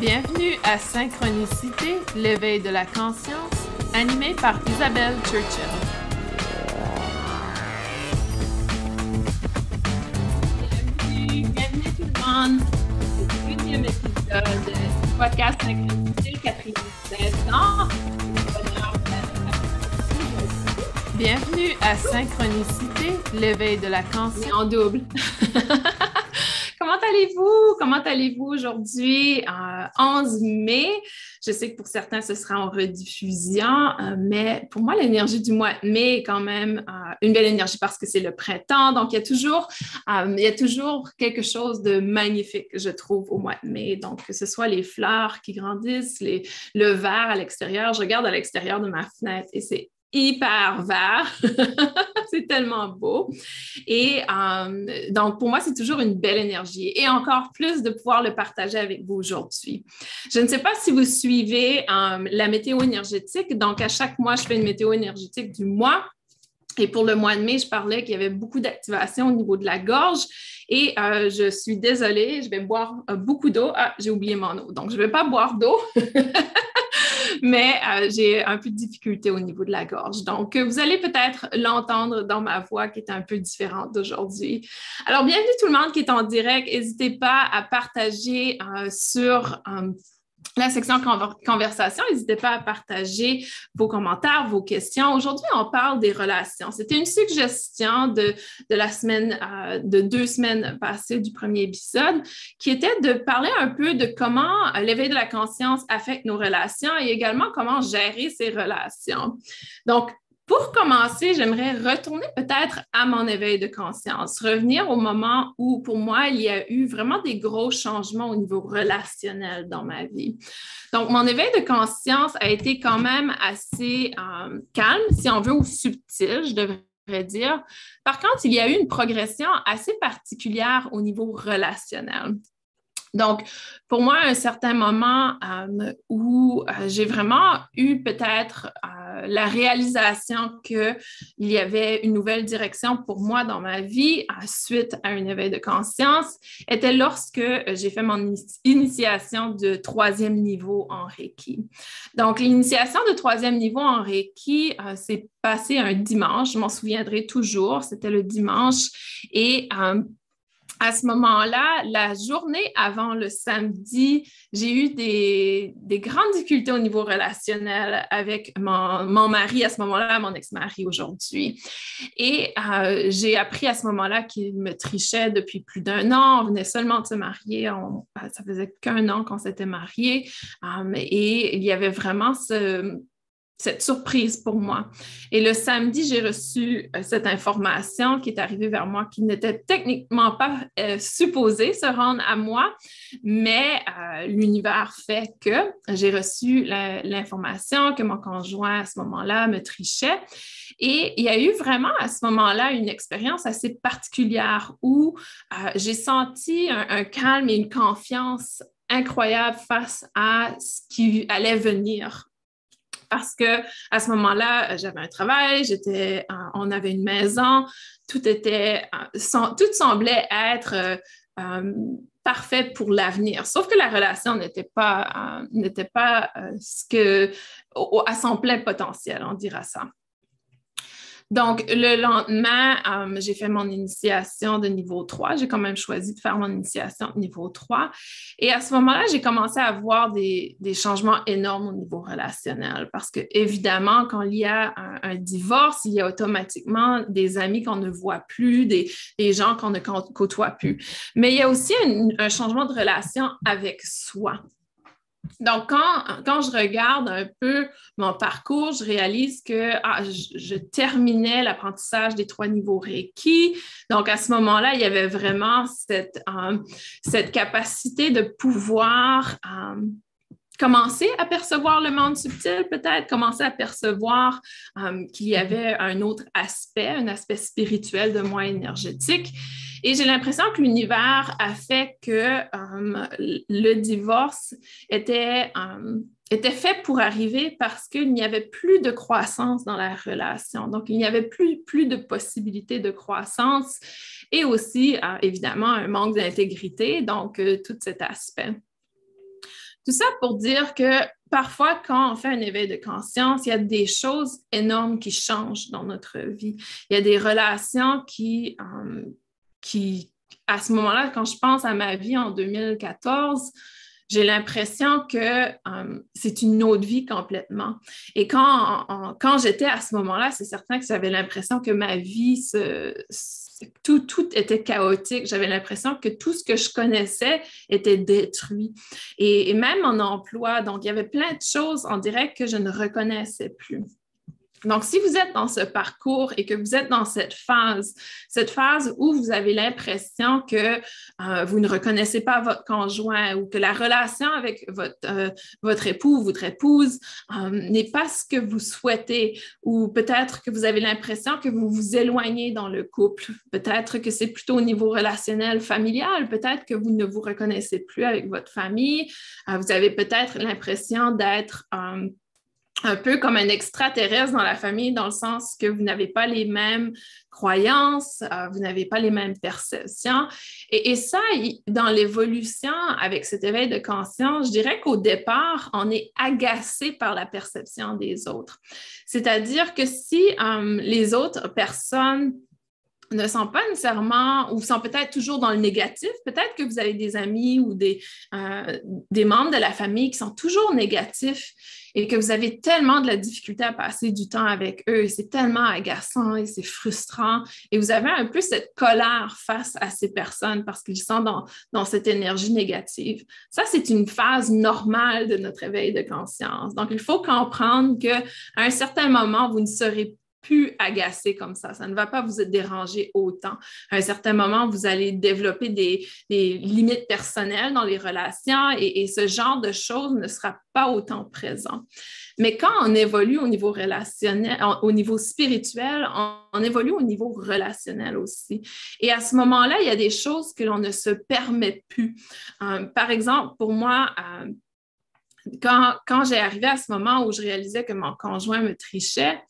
Bienvenue à Synchronicité, l'éveil de la conscience, animé par Isabelle Churchill. Bienvenue, bienvenue tout le monde. C'est le deuxième épisode du podcast Synchronicité, le quatrième saison. Bienvenue à Synchronicité, l'éveil de la conscience. En double. Comment allez-vous? Aujourd'hui, 11 mai? Je sais que pour certains, ce sera en rediffusion, euh, mais pour moi, l'énergie du mois de mai est quand même euh, une belle énergie parce que c'est le printemps. Donc, il y, a toujours, euh, quelque chose de magnifique, je trouve, au mois de mai. Donc, que ce soit les fleurs qui grandissent, le vert à l'extérieur. Je regarde à l'extérieur de ma fenêtre et c'est hyper vert. c'est tellement beau. Et euh, donc, pour moi, c'est toujours une belle énergie et encore plus de pouvoir le partager avec vous aujourd'hui. Je ne sais pas si vous suivez euh, la météo énergétique. Donc, à chaque mois, je fais une météo énergétique du mois. Et pour le mois de mai, je parlais qu'il y avait beaucoup d'activation au niveau de la gorge. Et euh, je suis désolée, je vais boire beaucoup d'eau. Ah, j'ai oublié mon eau. Donc, je ne vais pas boire d'eau. mais euh, j'ai un peu de difficulté au niveau de la gorge. Donc, euh, vous allez peut-être l'entendre dans ma voix qui est un peu différente d'aujourd'hui. Alors, bienvenue tout le monde qui est en direct. N'hésitez pas à partager euh, sur la section conversation. N'hésitez pas à partager vos commentaires, vos questions. Aujourd'hui, on parle des relations. C'était une suggestion de, la semaine, euh, de deux semaines passées du premier épisode, qui était de parler un peu de comment l'éveil de la conscience affecte nos relations et également comment gérer ces relations. Donc, pour commencer, j'aimerais retourner peut-être à mon éveil de conscience, revenir au moment où, pour moi, il y a eu vraiment des gros changements au niveau relationnel dans ma vie. Donc, mon éveil de conscience a été quand même assez euh, calme, si on veut, ou subtil, je devrais dire. Par contre, il y a eu une progression assez particulière au niveau relationnel. Donc, pour moi, un certain moment euh, où euh, j'ai vraiment eu peut-être euh, la réalisation qu'il y avait une nouvelle direction pour moi dans ma vie suite à un éveil de conscience était lorsque j'ai fait mon initiation de troisième niveau en Reiki. Donc, l'initiation de troisième niveau en Reiki s'est passée un dimanche, je m'en souviendrai toujours, c'était le dimanche. Et à ce moment-là, la journée avant le samedi, j'ai eu des, grandes difficultés au niveau relationnel avec mon, mari à ce moment-là, mon ex-mari aujourd'hui. Et euh, j'ai appris à ce moment-là qu'il me trichait depuis plus d'un an. On venait seulement de se marier. Euh, ça faisait qu'un an qu'on s'était mariés. Euh, et il y avait vraiment ce cette surprise pour moi. Et le samedi, j'ai reçu euh, cette information qui est arrivée vers moi, qui n'était techniquement pas euh, supposée se rendre à moi, mais euh, l'univers fait que j'ai reçu l'information que mon conjoint à ce moment-là me trichait. Et il y a eu vraiment à ce moment-là une expérience assez particulière où j'ai senti un calme et une confiance incroyable face à ce qui allait venir parce que à ce moment-là, j'avais un travail, j'étais, euh, on avait une maison, tout était, euh, tout semblait être euh, parfait pour l'avenir. Sauf que la relation n'était pas, n'était pas ce que, à son plein potentiel, on dira ça. Donc, le lendemain, euh, j'ai fait mon initiation de niveau 3. J'ai quand même choisi de faire mon initiation de niveau 3. Et à ce moment-là, j'ai commencé à voir des, changements énormes au niveau relationnel parce que, évidemment, quand il y a un, divorce, il y a automatiquement des amis qu'on ne voit plus, des, gens qu'on ne côtoie plus. Mais il y a aussi un changement de relation avec soi. Donc, quand, je regarde un peu mon parcours, je réalise que ah, je, terminais l'apprentissage des trois niveaux Reiki. Donc, à ce moment-là, il y avait vraiment cette, euh, capacité de pouvoir euh, commencer à percevoir le monde subtil, peut-être, commencer à percevoir euh, qu'il y avait un autre aspect, un aspect spirituel de moi énergétique. Et j'ai l'impression que l'univers a fait que euh, le divorce était, euh, était fait pour arriver parce qu'il n'y avait plus de croissance dans la relation. Donc, il n'y avait plus, plus de possibilités de croissance et aussi, euh, évidemment, un manque d'intégrité, donc tout cet aspect. Tout ça pour dire que parfois, quand on fait un éveil de conscience, il y a des choses énormes qui changent dans notre vie. Il y a des relations qui, qui à ce moment-là, quand je pense à ma vie en 2014, j'ai l'impression que euh, c'est une autre vie complètement. Et quand, quand j'étais à ce moment-là, c'est certain que j'avais l'impression que ma vie tout, tout était chaotique. J'avais l'impression que tout ce que je connaissais était détruit. Et, même en emploi, donc il y avait plein de choses en direct que je ne reconnaissais plus. Donc, si vous êtes dans ce parcours et que vous êtes dans cette phase, cette phase où vous avez l'impression que euh, vous ne reconnaissez pas votre conjoint ou que la relation avec votre, euh, votre époux ou votre épouse euh, n'est pas ce que vous souhaitez, ou peut-être que vous avez l'impression que vous vous éloignez dans le couple, peut-être que c'est plutôt au niveau relationnel, familial, peut-être que vous ne vous reconnaissez plus avec votre famille, vous avez peut-être l'impression d'être un peu comme un extraterrestre dans la famille, dans le sens que vous n'avez pas les mêmes croyances, euh, vous n'avez pas les mêmes perceptions. Et, ça, dans l'évolution avec cet éveil de conscience, je dirais qu'au départ, on est agacé par la perception des autres. C'est-à-dire que si euh, les autres personnes ne sont pas nécessairement ou sont peut-être toujours dans le négatif. Peut-être que vous avez des amis ou des, euh, des membres de la famille qui sont toujours négatifs et que vous avez tellement de la difficulté à passer du temps avec eux et c'est tellement agaçant et c'est frustrant et vous avez un peu cette colère face à ces personnes parce qu'ils sont dans, dans cette énergie négative. Ça, c'est une phase normale de notre éveil de conscience. Donc, il faut comprendre qu'à un certain moment, vous ne serez plus agacé comme ça. Ça ne va pas vous déranger autant. À un certain moment, vous allez développer des, limites personnelles dans les relations et, ce genre de choses ne sera pas autant présent. Mais quand on évolue au niveau relationnel, au niveau spirituel, on, évolue au niveau relationnel aussi. Et à ce moment-là, il y a des choses que l'on ne se permet plus. Euh, par exemple, pour moi, euh, quand j'ai arrivé à ce moment où je réalisais que mon conjoint me trichait,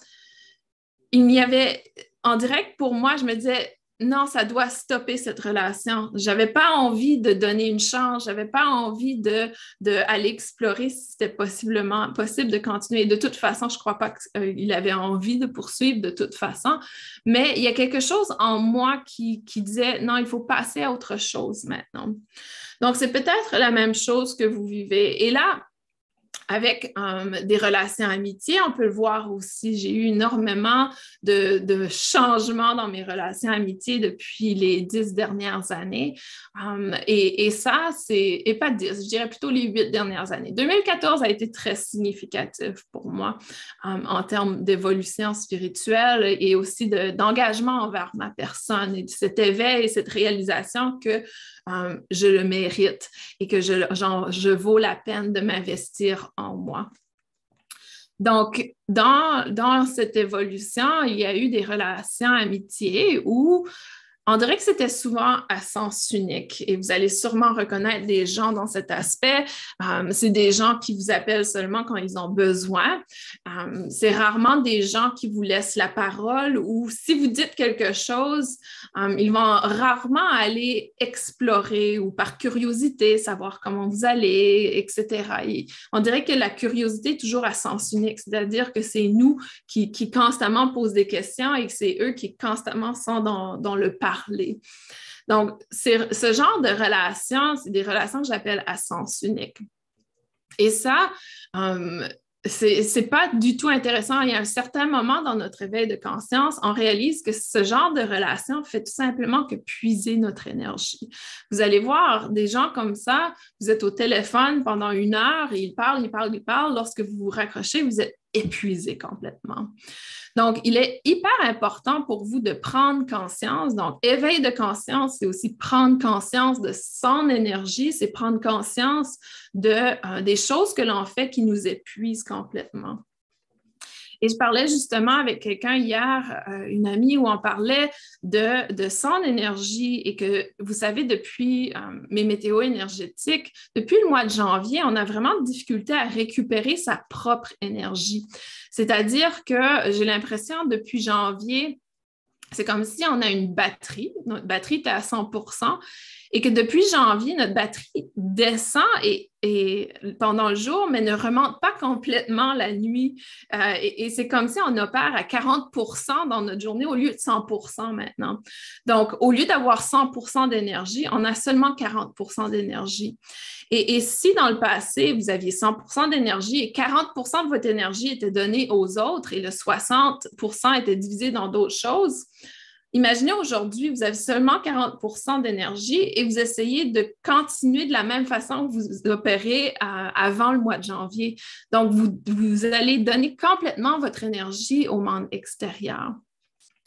il y avait, en direct, pour moi, je me disais, non, ça doit stopper cette relation. Je n'avais pas envie de donner une chance, je n'avais pas envie d'aller de, explorer si c'était possiblement possible de continuer. De toute façon, je crois pas qu'il avait envie de poursuivre de toute façon, mais il y a quelque chose en moi qui disait, non, il faut passer à autre chose maintenant. Donc, c'est peut-être la même chose que vous vivez. Et là, avec euh, des relations amitiés, on peut le voir aussi. J'ai eu énormément de, changements dans mes relations amitiés depuis les dix dernières années. Euh, et, ça, c'est, et pas dix, je dirais plutôt les huit dernières années. 2014 a été très significatif pour moi euh, en termes d'évolution spirituelle et aussi d'engagement envers ma personne et cet éveil et cette réalisation que je le mérite et que je, je vaux la peine de m'investir en moi. Donc, dans, dans, cette évolution, il y a eu des relations amitiés où on dirait que c'était souvent à sens unique et vous allez sûrement reconnaître des gens dans cet aspect. Euh, c'est des gens qui vous appellent seulement quand ils ont besoin. Euh, c'est rarement des gens qui vous laissent la parole ou si vous dites quelque chose, euh, ils vont rarement aller explorer ou par curiosité savoir comment vous allez, etc. on dirait que la curiosité est toujours à sens unique, c'est-à-dire que c'est nous qui, constamment posent des questions et que c'est eux qui constamment sont dans, dans le parler donc, ce genre de relations, c'est des relations que j'appelle à sens unique. Et ça, euh, c'est pas du tout intéressant. Il y a un certain moment dans notre éveil de conscience, on réalise que ce genre de relation fait tout simplement que puiser notre énergie. Vous allez voir des gens comme ça, vous êtes au téléphone pendant une heure et ils parlent, ils parlent, ils parlent. Lorsque vous vous raccrochez, vous êtes épuisé complètement. Donc, il est hyper important pour vous de prendre conscience. Donc, éveil de conscience, c'est aussi prendre conscience de son énergie, c'est prendre conscience de, euh, des choses que l'on fait qui nous épuisent complètement. Et je parlais justement avec quelqu'un hier, euh, une amie, où on parlait de, son énergie et que, vous savez, depuis euh, mes météos énergétiques, depuis le mois de janvier, on a vraiment de difficulté à récupérer sa propre énergie. C'est-à-dire que j'ai l'impression, depuis janvier, c'est comme si on a une batterie, notre batterie est à 100 et que depuis janvier, notre batterie descend et, pendant le jour, mais ne remonte pas complètement la nuit. Euh, et, c'est comme si on opère à 40% dans notre journée au lieu de 100% maintenant. Donc, au lieu d'avoir 100% d'énergie, on a seulement 40% d'énergie. Et, et, si dans le passé, vous aviez 100% d'énergie et 40% de votre énergie était donnée aux autres et le 60% était divisé dans d'autres choses, Imaginez aujourd'hui, vous avez seulement 40% d'énergie et vous essayez de continuer de la même façon que vous opérez euh, avant le mois de janvier. Donc, vous, vous allez donner complètement votre énergie au monde extérieur.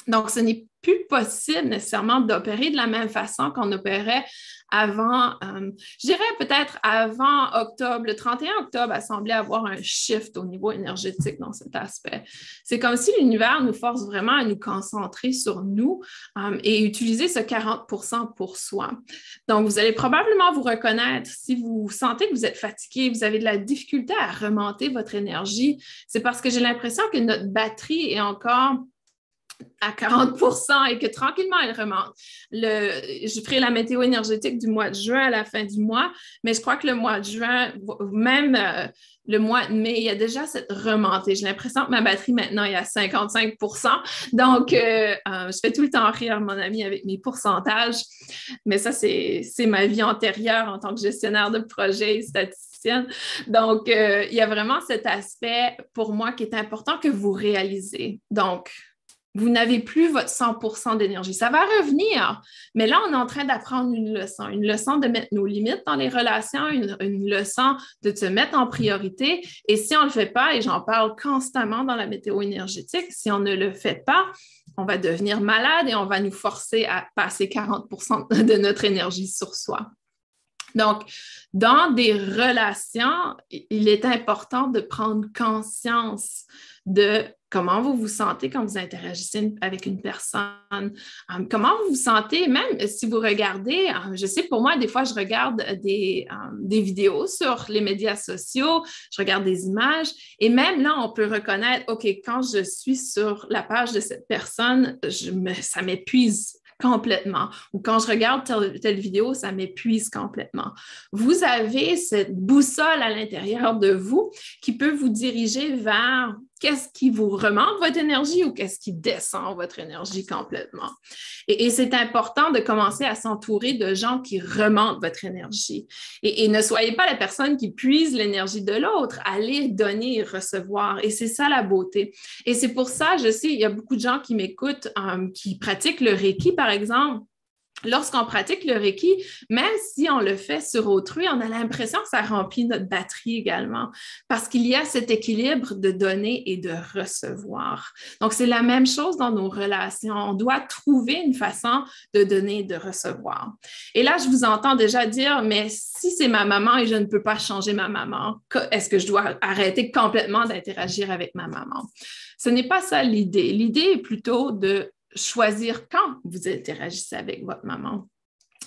Donc, ce n'est plus possible nécessairement d'opérer de la même façon qu'on opérait avant, euh, je dirais peut-être avant octobre. Le 31 octobre a semblé avoir un shift au niveau énergétique dans cet aspect. C'est comme si l'univers nous force vraiment à nous concentrer sur nous euh, et utiliser ce 40% pour soi. Donc, vous allez probablement vous reconnaître si vous sentez que vous êtes fatigué, vous avez de la difficulté à remonter votre énergie. C'est parce que j'ai l'impression que notre batterie est encore à 40% et que tranquillement, elle remonte. Le, je ferai la météo énergétique du mois de juin à la fin du mois, mais je crois que le mois de juin, même euh, le mois de mai, il y a déjà cette remontée. J'ai l'impression que ma batterie maintenant est à 55% Donc, euh, euh, je fais tout le temps rire mon ami avec mes pourcentages, mais ça, c'est ma vie antérieure en tant que gestionnaire de projet statisticienne. Donc, il y a vraiment cet aspect pour moi qui est important que vous réalisez. Donc, vous n'avez plus votre 100% d'énergie. Ça va revenir, mais là, on est en train d'apprendre une leçon, une leçon de mettre nos limites dans les relations, une, leçon de se mettre en priorité. Et si on ne le fait pas, et j'en parle constamment dans la météo énergétique, si on ne le fait pas, on va devenir malade et on va nous forcer à passer 40% de notre énergie sur soi. Donc, dans des relations, il est important de prendre conscience de comment vous vous sentez quand vous interagissez avec une personne, euh, comment vous vous sentez, même si vous regardez, euh, je sais pour moi, des fois, je regarde des, euh, des, vidéos sur les médias sociaux, je regarde des images, et même là, on peut reconnaître, OK, quand je suis sur la page de cette personne, ça m'épuise complètement. Ou quand je regarde telle, vidéo, ça m'épuise complètement. Vous avez cette boussole à l'intérieur de vous qui peut vous diriger vers qu'est-ce qui vous remonte votre énergie ou qu'est-ce qui descend votre énergie complètement? Et, c'est important de commencer à s'entourer de gens qui remontent votre énergie. Et, ne soyez pas la personne qui puise l'énergie de l'autre. Allez donner recevoir. Et c'est ça la beauté. Et c'est pour ça, je sais, il y a beaucoup de gens qui m'écoutent, euh, qui pratiquent le Reiki, par exemple lorsqu'on pratique le Reiki, même si on le fait sur autrui, on a l'impression que ça remplit notre batterie également, parce qu'il y a cet équilibre de donner et de recevoir. Donc, c'est la même chose dans nos relations. On doit trouver une façon de donner et de recevoir. Et là, je vous entends déjà dire, mais si c'est ma maman et je ne peux pas changer ma maman, est-ce que je dois arrêter complètement d'interagir avec ma maman? Ce n'est pas ça l'idée. L'idée est plutôt de choisir quand vous interagissez avec votre maman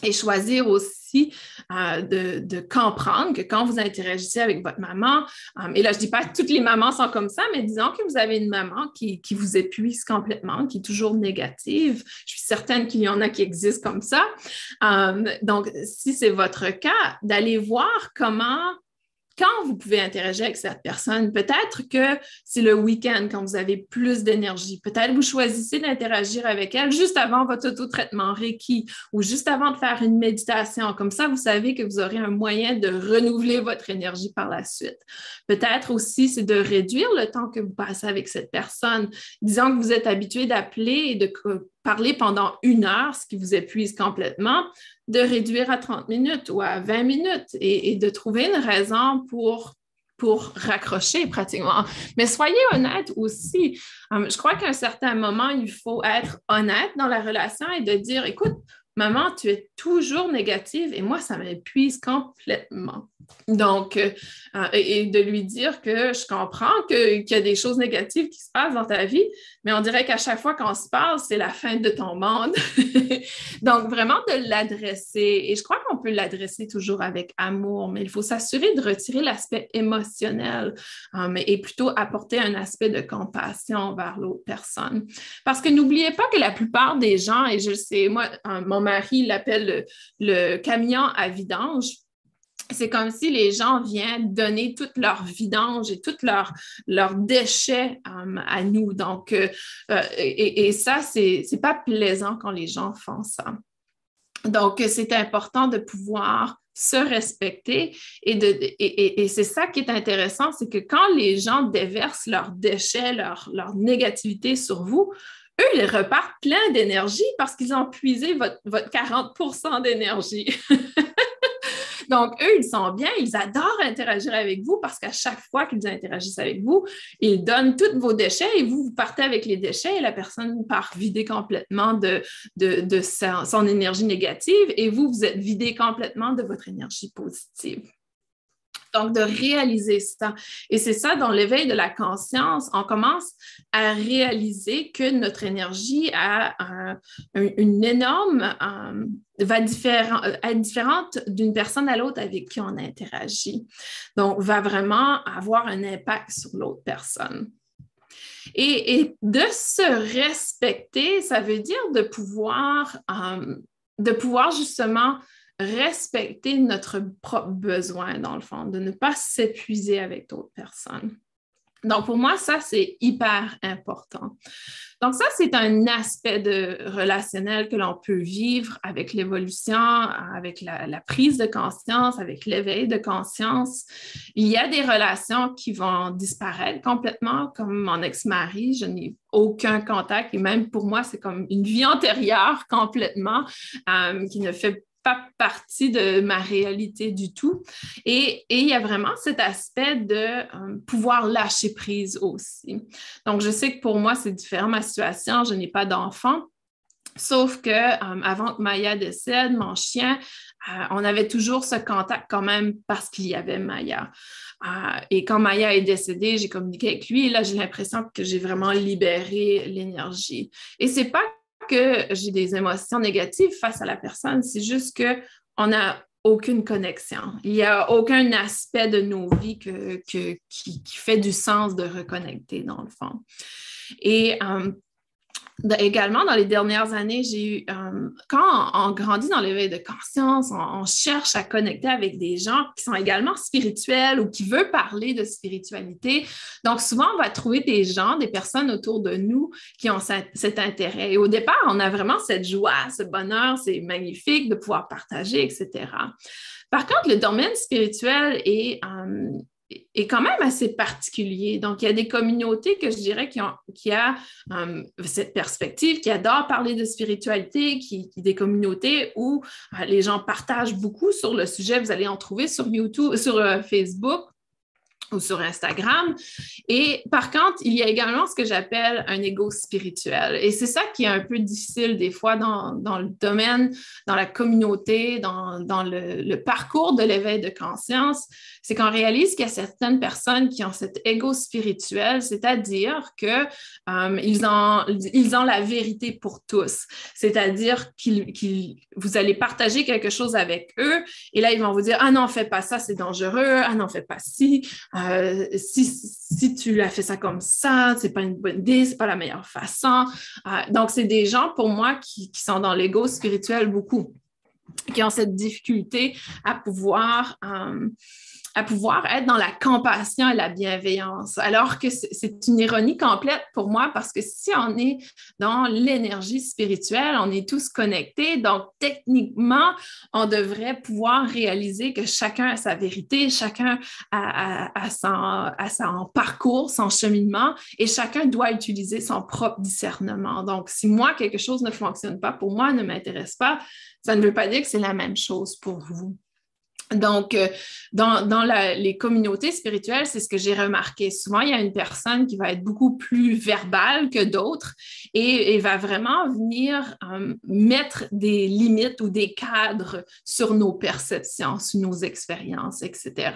et choisir aussi euh, de, comprendre que quand vous interagissez avec votre maman, euh, et là, je ne dis pas que toutes les mamans sont comme ça, mais disons que vous avez une maman qui, vous épuise complètement, qui est toujours négative. Je suis certaine qu'il y en a qui existent comme ça. Euh, donc, si c'est votre cas, d'aller voir comment quand vous pouvez interagir avec cette personne, peut-être que c'est le week-end quand vous avez plus d'énergie. Peut-être vous choisissez d'interagir avec elle juste avant votre auto-traitement Reiki ou juste avant de faire une méditation. Comme ça, vous savez que vous aurez un moyen de renouveler votre énergie par la suite. Peut-être aussi, c'est de réduire le temps que vous passez avec cette personne. Disons que vous êtes habitué d'appeler et de parler pendant une heure, ce qui vous épuise complètement, de réduire à 30 minutes ou à 20 minutes et, de trouver une raison pour raccrocher pratiquement. Mais soyez honnête aussi. Euh, je crois qu'à un certain moment, il faut être honnête dans la relation et de dire, écoute, maman, tu es toujours négative et moi, ça m'épuise complètement. Donc, euh, euh, et, de lui dire que je comprends qu'il y a des choses négatives qui se passent dans ta vie, mais on dirait qu'à chaque fois qu'on se parle, c'est la fin de ton monde. Donc, vraiment de l'adresser. Et je crois qu'on peut l'adresser toujours avec amour, mais il faut s'assurer de retirer l'aspect émotionnel euh, et plutôt apporter un aspect de compassion vers l'autre personne. Parce que n'oubliez pas que la plupart des gens, et je sais, moi, mon mari l'appelle le, camion à vidange c'est comme si les gens viennent donner toute leur vidange et tous leurs leur déchets euh, à nous. Donc, euh, euh, et, et, ça, c'est pas plaisant quand les gens font ça. Donc, c'est important de pouvoir se respecter et, de, et, et c'est ça qui est intéressant, c'est que quand les gens déversent leurs déchets, leur, négativité sur vous, eux, ils repartent plein d'énergie parce qu'ils ont puisé votre, votre 40% d'énergie. Donc, eux, ils sont bien, ils adorent interagir avec vous parce qu'à chaque fois qu'ils interagissent avec vous, ils donnent tous vos déchets et vous, vous partez avec les déchets et la personne part vider complètement de, de, son énergie négative et vous, vous êtes vidé complètement de votre énergie positive. Donc, de réaliser ça. Et c'est ça, dans l'éveil de la conscience, on commence à réaliser que notre énergie a une énorme, euh, va euh, être différente d'une personne à l'autre avec qui on interagit. Donc, va vraiment avoir un impact sur l'autre personne. Et, de se respecter, ça veut dire de pouvoir, euh, de pouvoir justement respecter notre propre besoin, dans le fond, de ne pas s'épuiser avec d'autres personnes. Donc, pour moi, ça, c'est hyper important. Donc, ça, c'est un aspect de relationnel que l'on peut vivre avec l'évolution, avec la, prise de conscience, avec l'éveil de conscience. Il y a des relations qui vont disparaître complètement, comme mon ex-mari. Je n'ai aucun contact et même pour moi, c'est comme une vie antérieure complètement euh, qui ne fait pas partie de ma réalité du tout. Et, il y a vraiment cet aspect de euh, pouvoir lâcher prise aussi. Donc, je sais que pour moi, c'est différent ma situation. Je n'ai pas d'enfant. Sauf que euh, avant que Maya décède, mon chien, euh, on avait toujours ce contact quand même parce qu'il y avait Maya. et quand Maya est décédée, j'ai communiqué avec lui. Et là, j'ai l'impression que j'ai vraiment libéré l'énergie. Et c'est pas que j'ai des émotions négatives face à la personne, c'est juste qu'on n'a aucune connexion. Il n'y a aucun aspect de nos vies qui, fait du sens de reconnecter, dans le fond. Et euh, également, dans les dernières années, j'ai eu, euh, quand on, grandit dans l'éveil de conscience, on, cherche à connecter avec des gens qui sont également spirituels ou qui veulent parler de spiritualité. Donc, souvent, on va trouver des gens, des personnes autour de nous qui ont cet intérêt. Et au départ, on a vraiment cette joie, ce bonheur, c'est magnifique de pouvoir partager, etc. Par contre, le domaine spirituel est, euh, est quand même assez particulier. Donc, il y a des communautés que je dirais qui ont qui a euh, cette perspective, qui adorent parler de spiritualité, qui, des communautés où euh, les gens partagent beaucoup sur le sujet. Vous allez en trouver sur YouTube, sur euh, Facebook ou sur Instagram. Et par contre, il y a également ce que j'appelle un ego spirituel. Et c'est ça qui est un peu difficile des fois dans, le domaine, dans la communauté, dans, le, parcours de l'éveil de conscience. C'est qu'on réalise qu'il y a certaines personnes qui ont cet ego spirituel, c'est-à-dire qu'ils euh, ont, ils ont la vérité pour tous. C'est-à-dire qu'ils, vous allez partager quelque chose avec eux et là, ils vont vous dire, ah non, fais pas ça, c'est dangereux, ah non, fais pas ci. Euh, si, tu as fait ça comme ça, c'est pas une bonne idée, c'est pas la meilleure façon. Euh, donc, c'est des gens, pour moi, qui, qui sont dans l'ego spirituel beaucoup, qui ont cette difficulté à pouvoir euh, à pouvoir être dans la compassion et la bienveillance. Alors que c'est une ironie complète pour moi parce que si on est dans l'énergie spirituelle, on est tous connectés. Donc, techniquement, on devrait pouvoir réaliser que chacun a sa vérité, chacun a, son, parcours, son cheminement et chacun doit utiliser son propre discernement. Donc, si moi, quelque chose ne fonctionne pas pour moi, ne m'intéresse pas, ça ne veut pas dire que c'est la même chose pour vous. Donc, euh, dans, les communautés spirituelles, c'est ce que j'ai remarqué. Souvent, il y a une personne qui va être beaucoup plus verbale que d'autres et, va vraiment venir euh, mettre des limites ou des cadres sur nos perceptions, sur nos expériences, etc.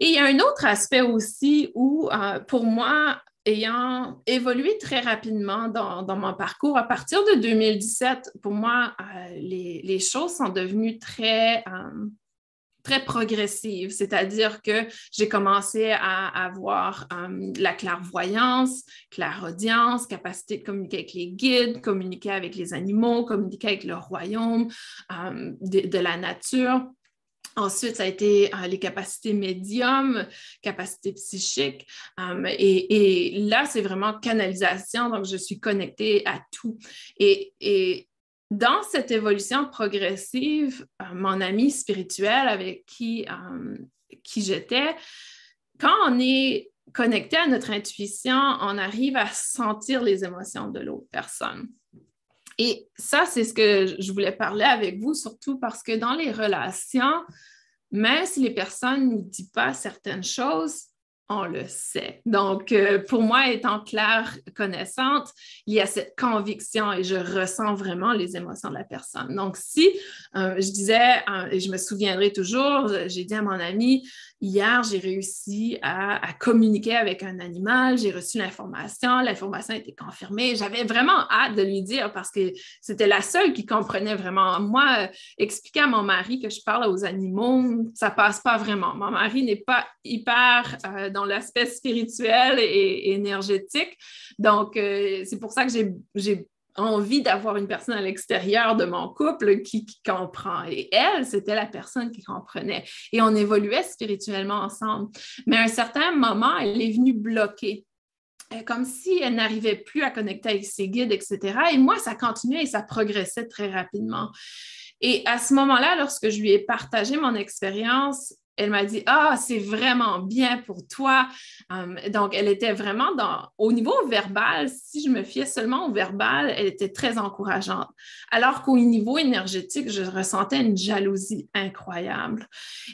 Et il y a un autre aspect aussi où, euh, pour moi, ayant évolué très rapidement dans, mon parcours, à partir de 2017, pour moi, euh, les, choses sont devenues très, euh, très progressive, c'est-à-dire que j'ai commencé à avoir euh, la clairvoyance, clairaudience, capacité de communiquer avec les guides, communiquer avec les animaux, communiquer avec le royaume de, la nature. Ensuite, ça a été euh, les capacités médium, capacités psychiques. et, là, c'est vraiment canalisation. Donc, je suis connectée à tout. Et, dans cette évolution progressive, euh, mon ami spirituel avec euh, qui j'étais, quand on est connecté à notre intuition, on arrive à sentir les émotions de l'autre personne. Et ça, c'est ce que je voulais parler avec vous, surtout parce que dans les relations, même si les personnes ne disent pas certaines choses, on le sait. Donc, euh, pour moi, étant claire connaissante, il y a cette conviction et je ressens vraiment les émotions de la personne. Donc, si euh, je disais, euh, et je me souviendrai toujours, j'ai dit à mon ami, hier, j'ai réussi à, communiquer avec un animal, j'ai reçu l'information, l'information a été confirmée. J'avais vraiment hâte de lui dire parce que c'était la seule qui comprenait vraiment. Moi, expliquer à mon mari que je parle aux animaux, ça passe pas vraiment. Mon mari n'est pas hyper dans l'aspect spirituel et, énergétique. Donc, euh, c'est pour ça que j'ai envie d'avoir une personne à l'extérieur de mon couple qui, comprend. Et elle, c'était la personne qui comprenait. Et on évoluait spirituellement ensemble. Mais à un certain moment, elle est venue bloquer euh, comme si elle n'arrivait plus à connecter avec ses guides, etc. Et moi, ça continuait et ça progressait très rapidement. Et à ce moment-là, lorsque je lui ai partagé mon expérience, elle m'a dit Ah, c'est vraiment bien pour toi. Hum, donc, elle était vraiment dans, au niveau verbal, si je me fiais seulement au verbal, elle était très encourageante. Alors qu'au niveau énergétique, je ressentais une jalousie incroyable.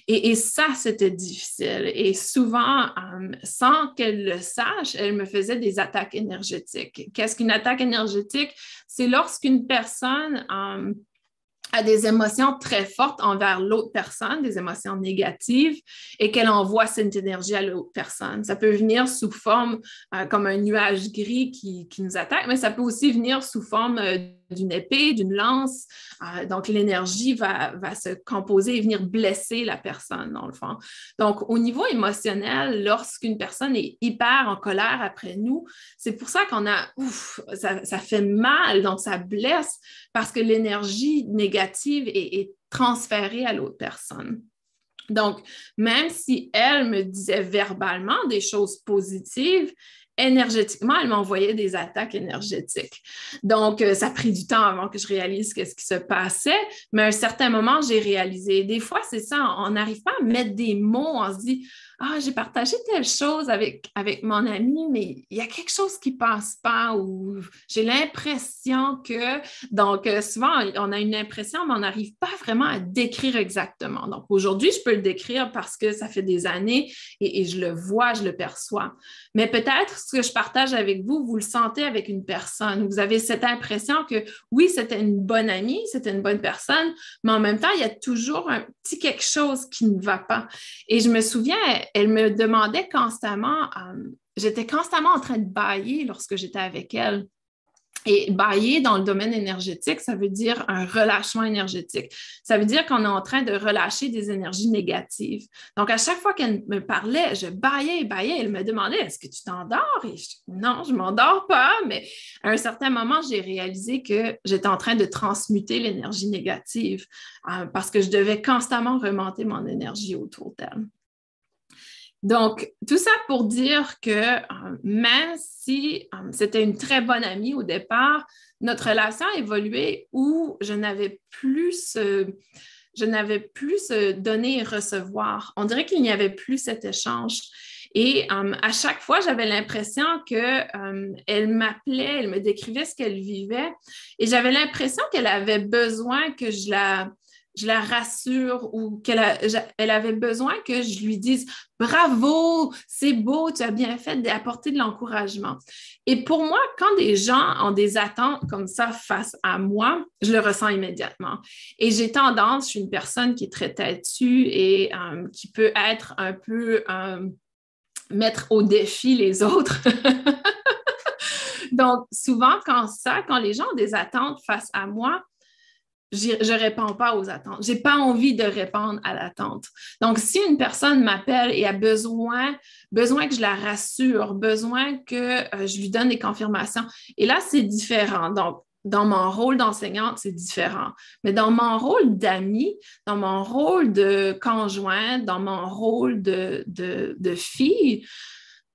Et, ça, c'était difficile. Et souvent, hum, sans qu'elle le sache, elle me faisait des attaques énergétiques. Qu'est-ce qu'une attaque énergétique? C'est lorsqu'une personne hum, a des émotions très fortes envers l'autre personne, des émotions négatives, et qu'elle envoie cette énergie à l'autre personne. Ça peut venir sous forme euh, comme un nuage gris qui, qui, nous attaque, mais ça peut aussi venir sous forme euh, d'une épée, d'une lance. Euh, donc, l'énergie va, va, se composer et venir blesser la personne, dans le fond. Donc, au niveau émotionnel, lorsqu'une personne est hyper en colère après nous, c'est pour ça qu'on a, ouf, ça, fait mal, donc ça blesse parce que l'énergie négative est transférée à l'autre personne. Donc, même si elle me disait verbalement des choses positives, énergétiquement, elle m'envoyait des attaques énergétiques. Donc, euh, ça a pris du temps avant que je réalise ce qui se passait, mais à un certain moment, j'ai réalisé. Des fois, c'est ça, on n'arrive pas à mettre des mots, on se dit, ah, j'ai partagé telle chose avec, avec mon ami, mais il y a quelque chose qui passe pas ou j'ai l'impression que. Donc, euh, souvent, on a une impression, mais on n'arrive pas vraiment à décrire exactement. Donc, aujourd'hui, je peux le décrire parce que ça fait des années et, et je le vois, je le perçois. Mais peut-être ce que je partage avec vous, vous le sentez avec une personne. Vous avez cette impression que oui, c'était une bonne amie, c'était une bonne personne, mais en même temps, il y a toujours un petit quelque chose qui ne va pas. Et je me souviens, elle me demandait constamment, euh, j'étais constamment en train de bailler lorsque j'étais avec elle. Et bailler dans le domaine énergétique, ça veut dire un relâchement énergétique. Ça veut dire qu'on est en train de relâcher des énergies négatives. Donc, à chaque fois qu'elle me parlait, je baillais et baillais. Elle me demandait Est-ce que tu t'endors? Et je, Non, je ne m'endors pas. Mais à un certain moment, j'ai réalisé que j'étais en train de transmuter l'énergie négative euh, parce que je devais constamment remonter mon énergie autour d'elle. Donc, tout ça pour dire que euh, même si euh, c'était une très bonne amie au départ, notre relation a évolué où je n'avais plus, je n'avais plus donner et recevoir. On dirait qu'il n'y avait plus cet échange. Et euh, à chaque fois, j'avais l'impression qu'elle m'appelait, elle me décrivait ce qu'elle vivait, et j'avais l'impression qu'elle avait besoin que je la je la rassure ou qu'elle elle avait besoin que je lui dise bravo, c'est beau, tu as bien fait d'apporter de l'encouragement. Et pour moi, quand des gens ont des attentes comme ça face à moi, je le ressens immédiatement. Et j'ai tendance, je suis une personne qui est très têtue et euh, qui peut être un peu euh, mettre au défi les autres. Donc, souvent, quand ça, quand les gens ont des attentes face à moi, je ne réponds pas aux attentes. Je n'ai pas envie de répondre à l'attente. Donc, si une personne m'appelle et a besoin, besoin que je la rassure, besoin que euh, je lui donne des confirmations, et là, c'est différent. Donc, dans mon rôle d'enseignante, c'est différent. Mais dans mon rôle d'ami, dans mon rôle de conjoint, dans mon rôle de, de, fille,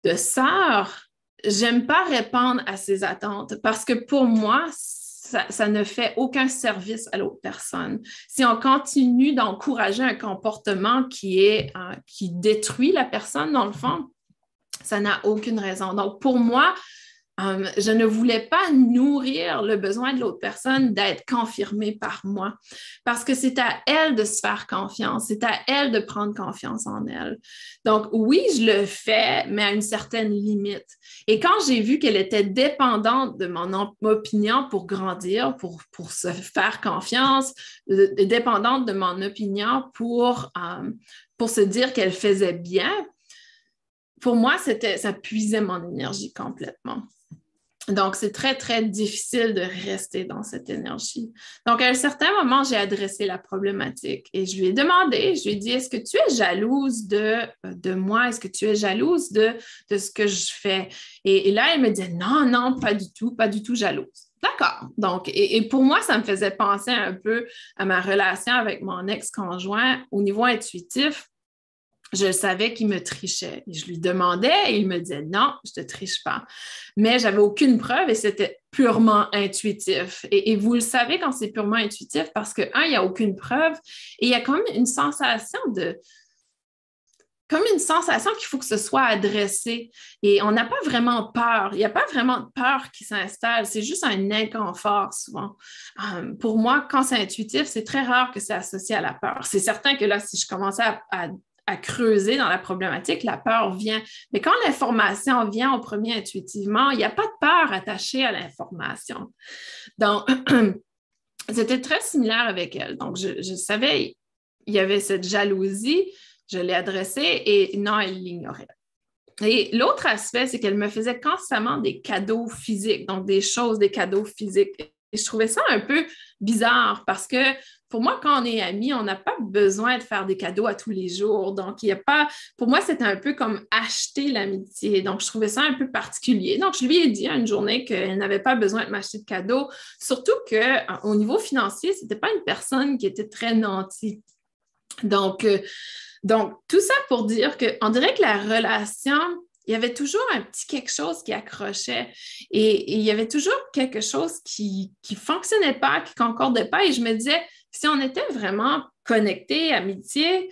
de sœur, j'aime pas répondre à ces attentes parce que pour moi, ça, ne fait aucun service à l'autre personne. Si on continue d'encourager un comportement qui, est, euh, qui détruit la personne, dans le fond, ça n'a aucune raison. Donc, pour moi, euh, je ne voulais pas nourrir le besoin de l'autre personne d'être confirmée par moi parce que c'est à elle de se faire confiance, c'est à elle de prendre confiance en elle. Donc oui, je le fais, mais à une certaine limite. Et quand j'ai vu qu'elle était dépendante de mon opinion pour grandir, pour, pour se faire confiance, dépendante de mon opinion pour, euh, pour se dire qu'elle faisait bien, pour moi, ça puisait mon énergie complètement. Donc, c'est très, très difficile de rester dans cette énergie. Donc, à un certain moment, j'ai adressé la problématique et je lui ai demandé, je lui ai dit, est-ce que tu es jalouse de, de moi? Est-ce que tu es jalouse de, ce que je fais? Et, là, elle me dit, non, non, pas du tout, pas du tout jalouse. D'accord. Donc, et, pour moi, ça me faisait penser un peu à ma relation avec mon ex-conjoint au niveau intuitif je savais qu'il me trichait. je lui demandais et il me disait non, je ne te triche pas. Mais j'avais aucune preuve et c'était purement intuitif. Et, vous le savez quand c'est purement intuitif parce que, un, il n'y a aucune preuve et il y a comme une sensation de. Comme une sensation qu'il faut que ce soit adressé. Et on n'a pas vraiment peur. Il n'y a pas vraiment de peur qui s'installe. C'est juste un inconfort souvent. Euh, pour moi, quand c'est intuitif, c'est très rare que c'est associé à la peur. C'est certain que là, si je commençais à creuser dans la problématique, la peur vient. Mais quand l'information vient au premier intuitivement, il n'y a pas de peur attachée à l'information. Donc, c'était très similaire avec elle. Donc, je, je savais, il y avait cette jalousie, je l'ai adressée et non, elle l'ignorait. Et l'autre aspect, c'est qu'elle me faisait constamment des cadeaux physiques, donc des choses, des cadeaux physiques. Et je trouvais ça un peu bizarre parce que pour moi, quand on est amis, on n'a pas besoin de faire des cadeaux à tous les jours. Donc, il n'y a pas. Pour moi, c'était un peu comme acheter l'amitié. Donc, je trouvais ça un peu particulier. Donc, je lui ai dit une journée qu'elle n'avait pas besoin de m'acheter de cadeaux, surtout qu'au euh, niveau financier, ce n'était pas une personne qui était très nantie. Donc, euh, donc, tout ça pour dire qu'on dirait que la relation il y avait toujours un petit quelque chose qui accrochait et, il y avait toujours quelque chose qui ne fonctionnait pas, qui ne concordait pas. Et je me disais, si on était vraiment connectés, amitié,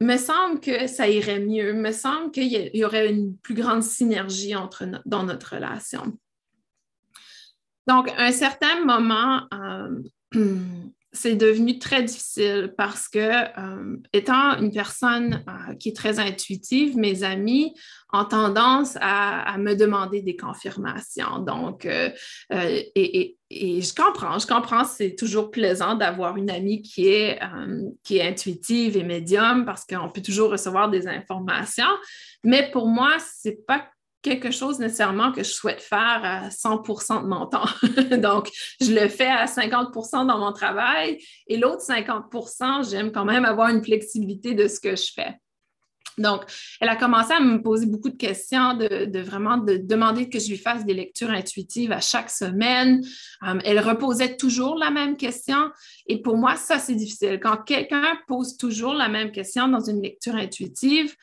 me semble que ça irait mieux, me semble qu'il y aurait une plus grande synergie entre dans notre relation. Donc, à un certain moment, euh, c'est devenu très difficile parce que, euh, étant une personne euh, qui est très intuitive, mes amis ont tendance à, me demander des confirmations. Donc, euh, et, je comprends, je comprends, c'est toujours plaisant d'avoir une amie qui est, qui est intuitive et médium parce qu'on peut toujours recevoir des informations. Mais pour moi, c'est pas quelque chose nécessairement que je souhaite faire à 100% de mon temps. Donc, je le fais à 50% dans mon travail et l'autre 50% j'aime quand même avoir une flexibilité de ce que je fais. Donc, elle a commencé à me poser beaucoup de questions, de, vraiment de demander que je lui fasse des lectures intuitives à chaque semaine. Euh, elle reposait toujours la même question. Et pour moi, ça, c'est difficile. Quand quelqu'un pose toujours la même question dans une lecture intuitive,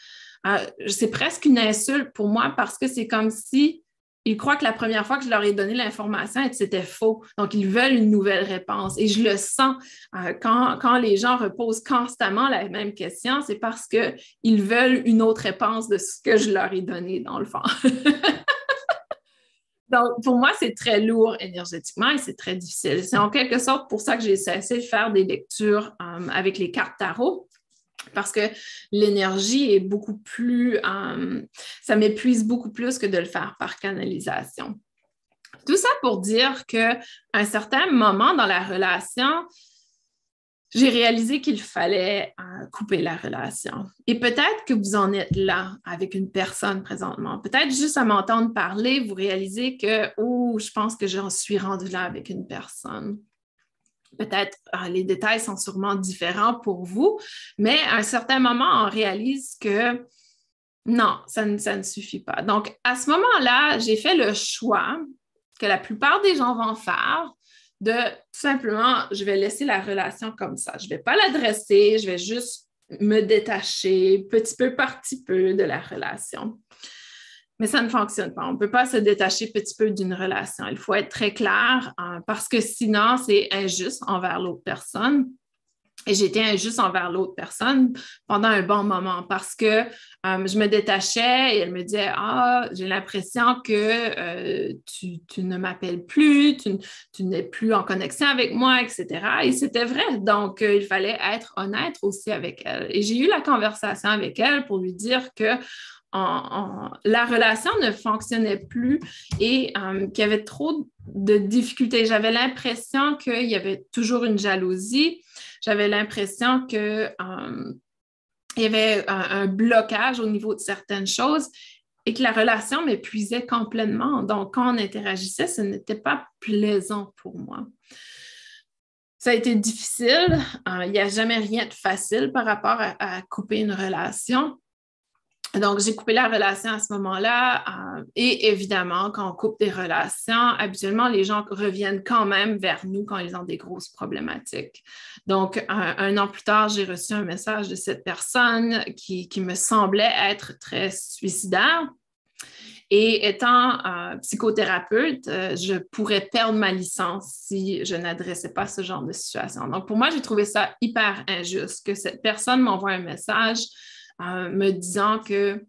c'est presque une insulte pour moi parce que c'est comme si ils croient que la première fois que je leur ai donné l'information, c'était faux. Donc, ils veulent une nouvelle réponse. Et je le sens euh, quand, quand, les gens reposent constamment la même question, c'est parce qu'ils veulent une autre réponse de ce que je leur ai donné, dans le fond. Donc, pour moi, c'est très lourd énergétiquement et c'est très difficile. C'est en quelque sorte pour ça que j'ai cessé de faire des lectures euh, avec les cartes tarot parce que l'énergie est beaucoup plus, euh, ça m'épuise beaucoup plus que de le faire par canalisation. Tout ça pour dire qu'à un certain moment dans la relation, j'ai réalisé qu'il fallait euh, couper la relation. Et peut-être que vous en êtes là avec une personne présentement. Peut-être juste à m'entendre parler, vous réalisez que, oh, je pense que j'en suis rendu là avec une personne. Peut-être euh, les détails sont sûrement différents pour vous, mais à un certain moment, on réalise que non, ça ne, ça ne suffit pas. Donc, à ce moment-là, j'ai fait le choix que la plupart des gens vont faire de tout simplement, je vais laisser la relation comme ça. Je ne vais pas l'adresser, je vais juste me détacher petit peu par petit peu de la relation. Mais ça ne fonctionne pas. On ne peut pas se détacher petit peu d'une relation. Il faut être très clair hein, parce que sinon, c'est injuste envers l'autre personne. Et j'étais injuste envers l'autre personne pendant un bon moment parce que euh, je me détachais et elle me disait Ah, j'ai l'impression que euh, tu, ne m'appelles plus, tu, n'es plus en connexion avec moi, etc. Et c'était vrai. Donc, euh, il fallait être honnête aussi avec elle. Et j'ai eu la conversation avec elle pour lui dire que la relation ne fonctionnait plus et qu'il y avait trop de difficultés. J'avais l'impression qu'il y avait toujours une jalousie j'avais l'impression que euh, il y avait un, blocage au niveau de certaines choses et que la relation m'épuisait complètement. Donc, quand on interagissait, ce n'était pas plaisant pour moi. Ça a été difficile. Euh, il n'y a jamais rien de facile par rapport à couper une relation. Donc, j'ai coupé la relation à ce moment-là. Euh, et évidemment, quand on coupe des relations, habituellement, les gens reviennent quand même vers nous quand ils ont des grosses problématiques. Donc, un, an plus tard, j'ai reçu un message de cette personne qui, me semblait être très suicidaire. Et étant euh, psychothérapeute, euh, je pourrais perdre ma licence si je n'adressais pas ce genre de situation. Donc, pour moi, j'ai trouvé ça hyper injuste que cette personne m'envoie un message me disant que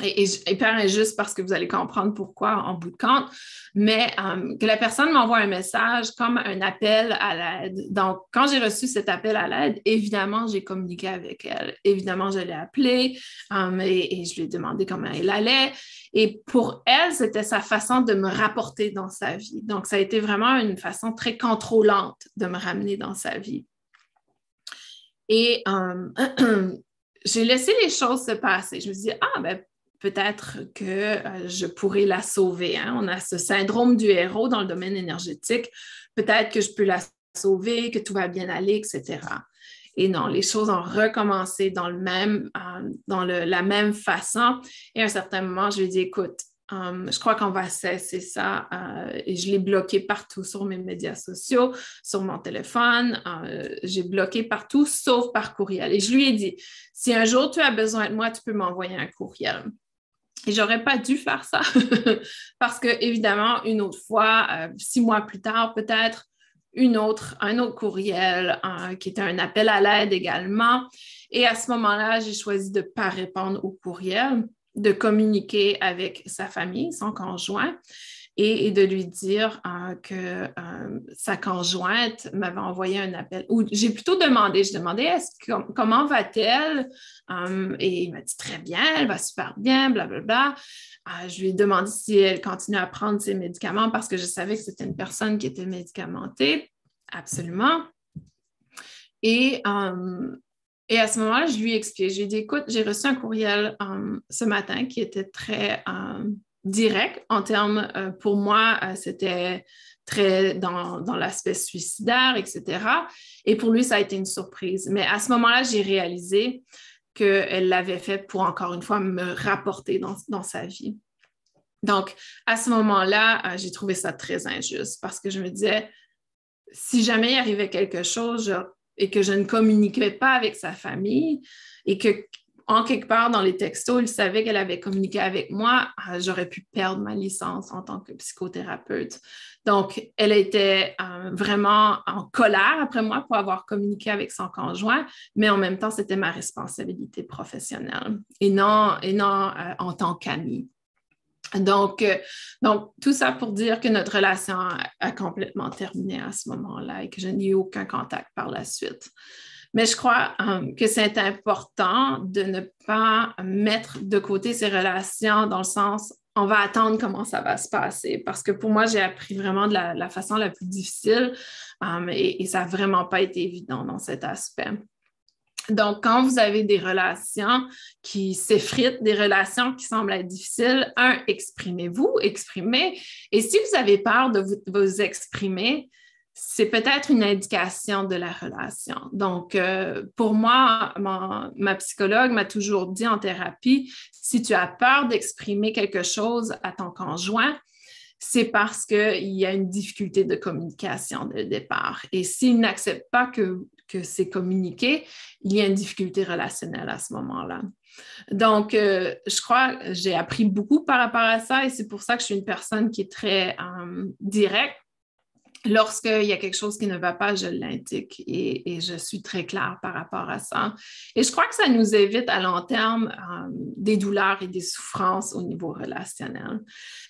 et, hyper injuste parce que vous allez comprendre pourquoi en bout de compte, mais euh, que la personne m'envoie un message comme un appel à l'aide. Donc, quand j'ai reçu cet appel à l'aide, évidemment, j'ai communiqué avec elle. Évidemment, je l'ai appelée euh, et, je lui ai demandé comment elle allait. Et pour elle, c'était sa façon de me rapporter dans sa vie. Donc, ça a été vraiment une façon très contrôlante de me ramener dans sa vie. Et euh, j'ai laissé les choses se passer. Je me suis dit, ah, ben, peut-être que euh, je pourrais la sauver. Hein. On a ce syndrome du héros dans le domaine énergétique. Peut-être que je peux la sauver, que tout va bien aller, etc. Et non, les choses ont recommencé dans, le même, euh, dans la même façon. Et à un certain moment, je lui ai dit, écoute, Um, je crois qu'on va cesser ça euh, et je l'ai bloqué partout sur mes médias sociaux, sur mon téléphone. Euh, j'ai bloqué partout sauf par courriel. Et je lui ai dit, si un jour tu as besoin de moi, tu peux m'envoyer un courriel. Et j'aurais pas dû faire ça parce que, évidemment, une autre fois, euh, six mois plus tard, peut-être, une autre, un autre courriel qui était un appel à l'aide également. Et à ce moment-là, j'ai choisi de ne pas répondre au courriel de communiquer avec sa famille, son conjoint, et, de lui dire euh, que euh, sa conjointe m'avait envoyé un appel. Ou j'ai plutôt demandé, je demandais comment va-t-elle? Euh, et il m'a dit très bien, elle va super bien, blablabla. je lui ai demandé si elle continue à prendre ses médicaments parce que je savais que c'était une personne qui était médicamentée. Absolument. Et et à ce moment-là, je lui ai expliqué. Je lui dit, écoute, j'ai reçu un courriel euh, ce matin qui était très euh, direct en termes, euh, pour moi, c'était très dans, l'aspect suicidaire, etc. Et pour lui, ça a été une surprise. Mais à ce moment-là, j'ai réalisé qu'elle l'avait fait pour, encore une fois, me rapporter dans, sa vie. Donc, à ce moment-là, j'ai trouvé ça très injuste parce que je me disais, si jamais il arrivait quelque chose, et que je ne communiquais pas avec sa famille et que en quelque part dans les textos, il savait qu'elle avait communiqué avec moi, ah, j'aurais pu perdre ma licence en tant que psychothérapeute. Donc, elle était euh, vraiment en colère après moi pour avoir communiqué avec son conjoint, mais en même temps, c'était ma responsabilité professionnelle et non, et non euh, en tant qu'amie. Donc, euh, donc, tout ça pour dire que notre relation a, complètement terminé à ce moment-là et que je n'ai eu aucun contact par la suite. Mais je crois euh, que c'est important de ne pas mettre de côté ces relations dans le sens on va attendre comment ça va se passer. Parce que pour moi, j'ai appris vraiment de la, façon la plus difficile euh, et, et, ça n'a vraiment pas été évident dans cet aspect. Donc, quand vous avez des relations qui s'effritent, des relations qui semblent difficiles, un, exprimez-vous, exprimez. Et si vous avez peur de vous, exprimer, c'est peut-être une indication de la relation. Donc, euh, pour moi, ma psychologue m'a toujours dit en thérapie, si tu as peur d'exprimer quelque chose à ton conjoint, c'est parce qu'il y a une difficulté de communication dès le départ. Et s'il n'accepte pas que, que c'est communiqué, il y a une difficulté relationnelle à ce moment-là. Donc, euh, je crois j'ai appris beaucoup par rapport à ça et c'est pour ça que je suis une personne qui est très euh, directe Lorsqu'il y a quelque chose qui ne va pas, je l'indique et, je suis très claire par rapport à ça. Et je crois que ça nous évite à long terme euh, des douleurs et des souffrances au niveau relationnel.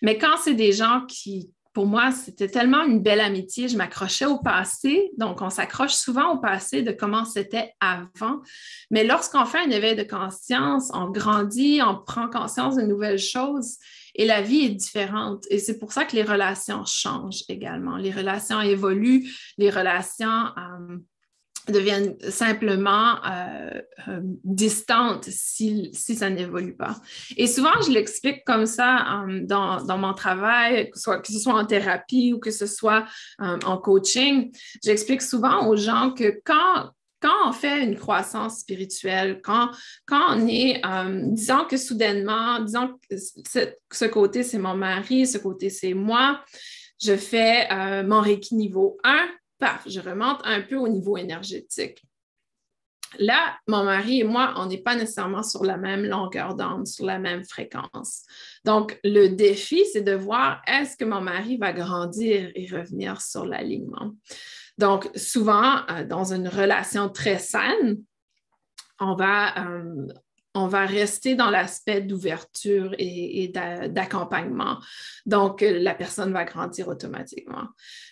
Mais quand c'est des gens qui, pour moi, c'était tellement une belle amitié, je m'accrochais au passé, donc on s'accroche souvent au passé de comment c'était avant. Mais lorsqu'on fait un éveil de conscience, on grandit, on prend conscience de nouvelles choses et la vie est différente. Et c'est pour ça que les relations changent également. Les relations évoluent, les relations euh, deviennent simplement euh, euh, distantes si, ça n'évolue pas. Et souvent, je l'explique comme ça dans, dans, mon travail, que, soit, que ce soit en thérapie ou que ce soit en coaching. J'explique souvent aux gens que quand quand on fait une croissance spirituelle, quand, quand on est, euh, disons que soudainement, disons que ce, côté, c'est mon mari, ce côté, c'est moi, je fais euh, mon Reiki niveau 1, paf, je remonte un peu au niveau énergétique. Là, mon mari et moi, on n'est pas nécessairement sur la même longueur d'onde, sur la même fréquence. Donc, le défi, c'est de voir est-ce que mon mari va grandir et revenir sur l'alignement. Donc, souvent, euh, dans une relation très saine, on va, euh, on va rester dans l'aspect d'ouverture et, d'accompagnement. Donc, la personne va grandir automatiquement.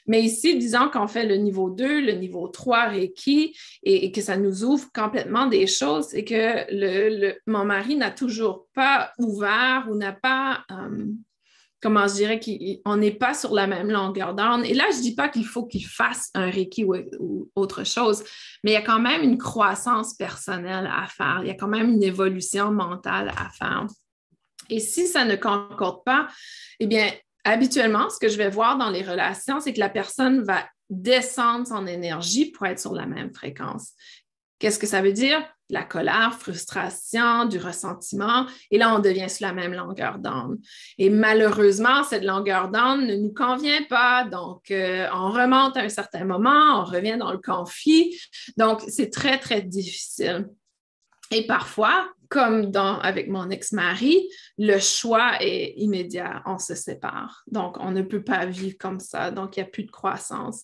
Mais ici, disons qu'on fait le niveau 2, le niveau 3 Reiki et, et que ça nous ouvre complètement des choses et que le, mon mari n'a toujours pas ouvert ou n'a pas... Euh, comment je dirais qu'on n'est pas sur la même longueur d'onde. Et là, je ne dis pas qu'il faut qu'il fasse un Reiki ou, autre chose, mais il y a quand même une croissance personnelle à faire. Il y a quand même une évolution mentale à faire. Et si ça ne concorde pas, eh bien, habituellement, ce que je vais voir dans les relations, c'est que la personne va descendre son énergie pour être sur la même fréquence. Qu'est-ce que ça veut dire? La colère, frustration, du ressentiment. Et là, on devient sur la même longueur d'onde. Et malheureusement, cette longueur d'onde ne nous convient pas. Donc, euh, on remonte à un certain moment, on revient dans le conflit. Donc, c'est très, très difficile. Et parfois, comme avec mon ex-mari, le choix est immédiat, on se sépare. Donc, on ne peut pas vivre comme ça. Donc, il n'y a plus de croissance.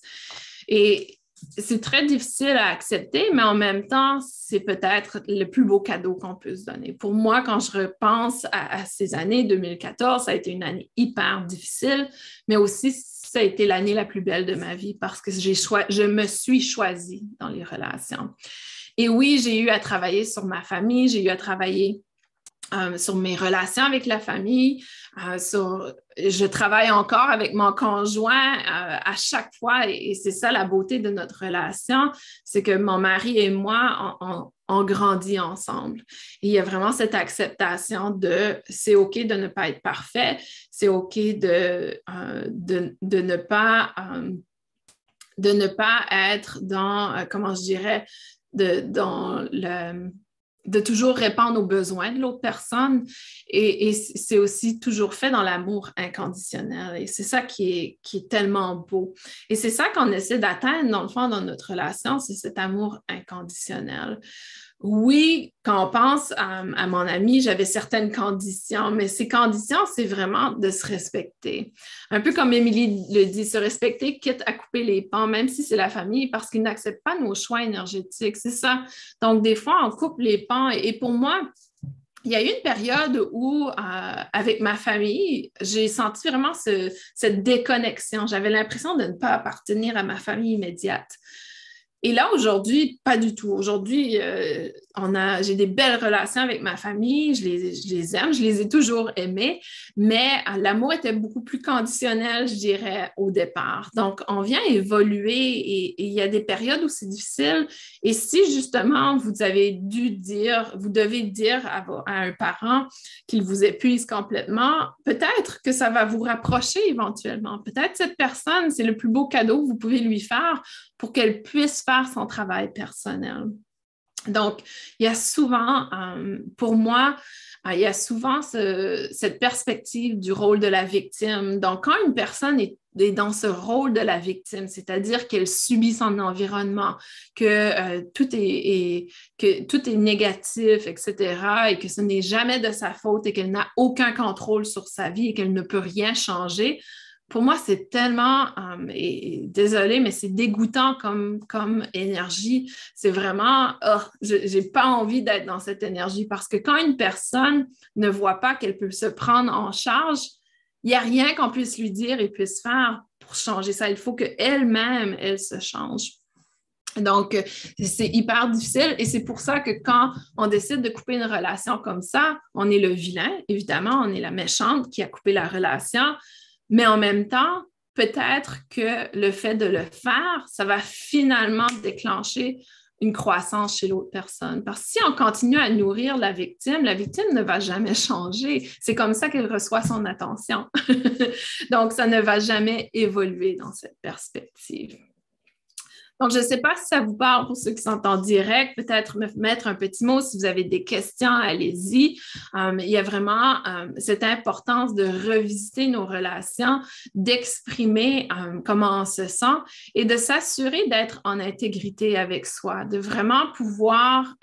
Et c'est très difficile à accepter, mais en même temps, c'est peut-être le plus beau cadeau qu'on peut se donner. Pour moi, quand je repense à, ces années 2014, ça a été une année hyper difficile, mais aussi ça a été l'année la plus belle de ma vie parce que je me suis choisie dans les relations. Et oui, j'ai eu à travailler sur ma famille, j'ai eu à travailler euh, sur mes relations avec la famille, euh, sur, je travaille encore avec mon conjoint euh, à chaque fois et, c'est ça la beauté de notre relation, c'est que mon mari et moi, on, on, grandit ensemble. il y a vraiment cette acceptation de c'est OK de ne pas être parfait, c'est OK de, de, de, ne pas... de ne pas être dans, comment je dirais, de, dans le, de toujours répondre aux besoins de l'autre personne. Et, c'est aussi toujours fait dans l'amour inconditionnel. Et c'est ça qui est, qui est tellement beau. Et c'est ça qu'on essaie d'atteindre, dans le fond, dans notre relation, c'est cet amour inconditionnel oui, quand on pense à, mon ami, j'avais certaines conditions, mais ces conditions, c'est vraiment de se respecter. Un peu comme Émilie le dit, se respecter, quitte à couper les pans, même si c'est la famille, parce qu'ils n'acceptent pas nos choix énergétiques. C'est ça. Donc, des fois, on coupe les pans. Et pour moi, il y a eu une période où, euh, avec ma famille, j'ai senti vraiment cette déconnexion. J'avais l'impression de ne pas appartenir à ma famille immédiate. Et là, aujourd'hui, pas du tout. Aujourd'hui, euh, on a, j'ai des belles relations avec ma famille, je les, aime, je les ai toujours aimés, mais l'amour était beaucoup plus conditionnel, je dirais, au départ. Donc, on vient évoluer et, il y a des périodes où c'est difficile. Et si justement vous avez dû dire, vous devez dire à, à un parent qu'il vous épuise complètement, peut-être que ça va vous rapprocher éventuellement. Peut-être cette personne, c'est le plus beau cadeau que vous pouvez lui faire pour qu'elle puisse faire son travail personnel. Donc, il y a souvent, euh, pour moi, euh, il y a souvent cette perspective du rôle de la victime. Donc, quand une personne est, dans ce rôle de la victime, c'est-à-dire qu'elle subit son environnement, que, euh, tout est, que tout est négatif, etc., et que ce n'est jamais de sa faute et qu'elle n'a aucun contrôle sur sa vie et qu'elle ne peut rien changer, pour moi, c'est tellement, euh, désolé, mais c'est dégoûtant comme, comme énergie. C'est vraiment, oh, je n'ai pas envie d'être dans cette énergie parce que quand une personne ne voit pas qu'elle peut se prendre en charge, il n'y a rien qu'on puisse lui dire et puisse faire pour changer ça. Il faut qu'elle-même, elle se change. Donc, c'est hyper difficile et c'est pour ça que quand on décide de couper une relation comme ça, on est le vilain, évidemment, on est la méchante qui a coupé la relation. Mais en même temps, peut-être que le fait de le faire, ça va finalement déclencher une croissance chez l'autre personne. Parce que si on continue à nourrir la victime, la victime ne va jamais changer. C'est comme ça qu'elle reçoit son attention. Donc, ça ne va jamais évoluer dans cette perspective. Donc, je ne sais pas si ça vous parle pour ceux qui sont en direct, peut-être me mettre un petit mot si vous avez des questions, allez-y. Um, il y a vraiment um, cette importance de revisiter nos relations, d'exprimer um, comment on se sent et de s'assurer d'être en intégrité avec soi, de vraiment pouvoir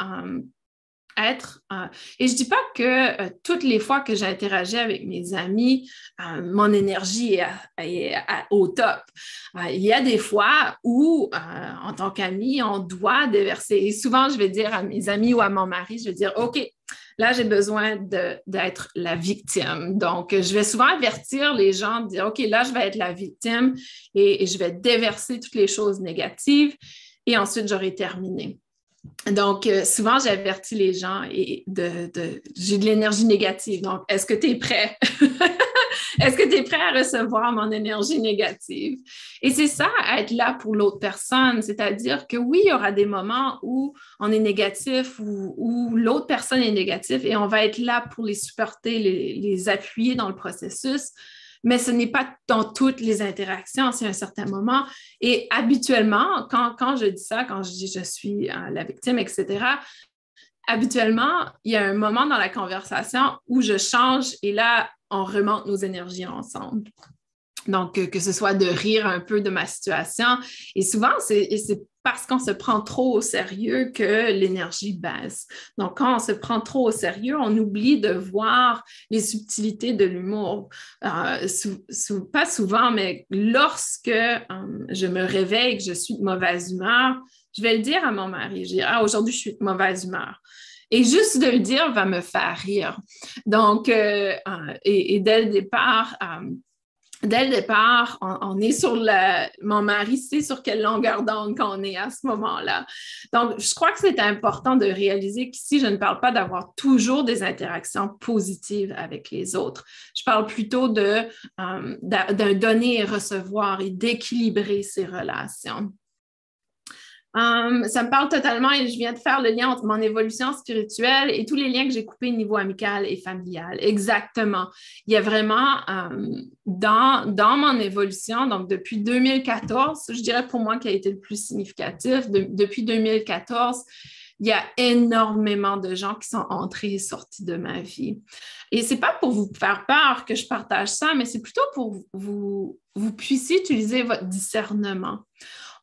être. Euh, et je ne dis pas que euh, toutes les fois que j'interagis avec mes amis, euh, mon énergie est, au top. il y a des fois où, en tant qu'ami, on doit déverser. Et souvent, je vais dire à mes amis ou à mon mari, je vais dire, OK, là, j'ai besoin d'être la victime. Donc, je vais souvent avertir les gens, dire, OK, là, je vais être la victime et je vais déverser toutes les choses négatives. Et ensuite, j'aurai terminé. Donc, euh, souvent, j'avertis les gens et de, j'ai de l'énergie négative. Donc, est-ce que tu es prêt? est-ce que tu es prêt à recevoir mon énergie négative? Et c'est ça, être là pour l'autre personne. C'est-à-dire que oui, il y aura des moments où on est négatif ou où, l'autre personne est négative et on va être là pour les supporter, les appuyer dans le processus mais ce n'est pas dans toutes les interactions, c'est un certain moment. Et habituellement, quand, quand je dis ça, quand je dis je suis euh, la victime, etc., habituellement, il y a un moment dans la conversation où je change et là, on remonte nos énergies ensemble. Donc, que, ce soit de rire un peu de ma situation. Et souvent, c'est parce qu'on se prend trop au sérieux que l'énergie baisse. Donc, quand on se prend trop au sérieux, on oublie de voir les subtilités de l'humour. Euh, pas souvent, mais lorsque euh, je me réveille que je suis de mauvaise humeur, je vais le dire à mon mari. Je dis, ah, aujourd'hui, je suis de mauvaise humeur. Et juste de le dire va me faire rire. Donc, euh, et, dès le départ, dès le départ, on, est sur le. Mon mari sait sur quelle longueur d'onde qu'on est à ce moment-là. Donc, je crois que c'est important de réaliser qu'ici, je ne parle pas d'avoir toujours des interactions positives avec les autres. Je parle plutôt de, euh, d'un donner et recevoir et d'équilibrer ces relations. Hum, ça me parle totalement et je viens de faire le lien entre mon évolution spirituelle et tous les liens que j'ai coupés au niveau amical et familial. Exactement. Il y a vraiment hum, dans, dans mon évolution, donc depuis 2014, je dirais pour moi qui a été le plus significatif, depuis 2014, il y a énormément de gens qui sont entrés et sortis de ma vie. Et ce n'est pas pour vous faire peur que je partage ça, mais c'est plutôt pour vous, vous puissiez utiliser votre discernement.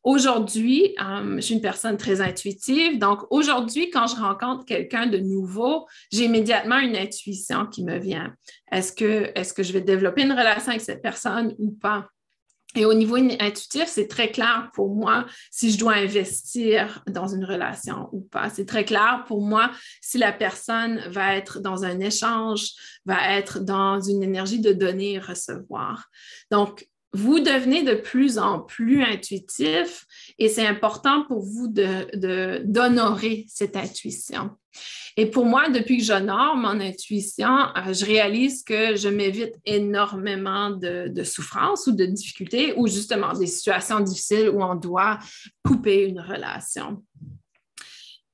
Aujourd'hui, euh, je suis une personne très intuitive. Donc, aujourd'hui, quand je rencontre quelqu'un de nouveau, j'ai immédiatement une intuition qui me vient. Est-ce que, est que je vais développer une relation avec cette personne ou pas? Et au niveau intuitif, c'est très clair pour moi si je dois investir dans une relation ou pas. C'est très clair pour moi si la personne va être dans un échange, va être dans une énergie de donner et recevoir. Donc, vous devenez de plus en plus intuitif et c'est important pour vous d'honorer cette intuition. Et pour moi, depuis que j'honore mon intuition, euh, je réalise que je m'évite énormément de, de souffrances ou de difficultés ou justement des situations difficiles où on doit couper une relation.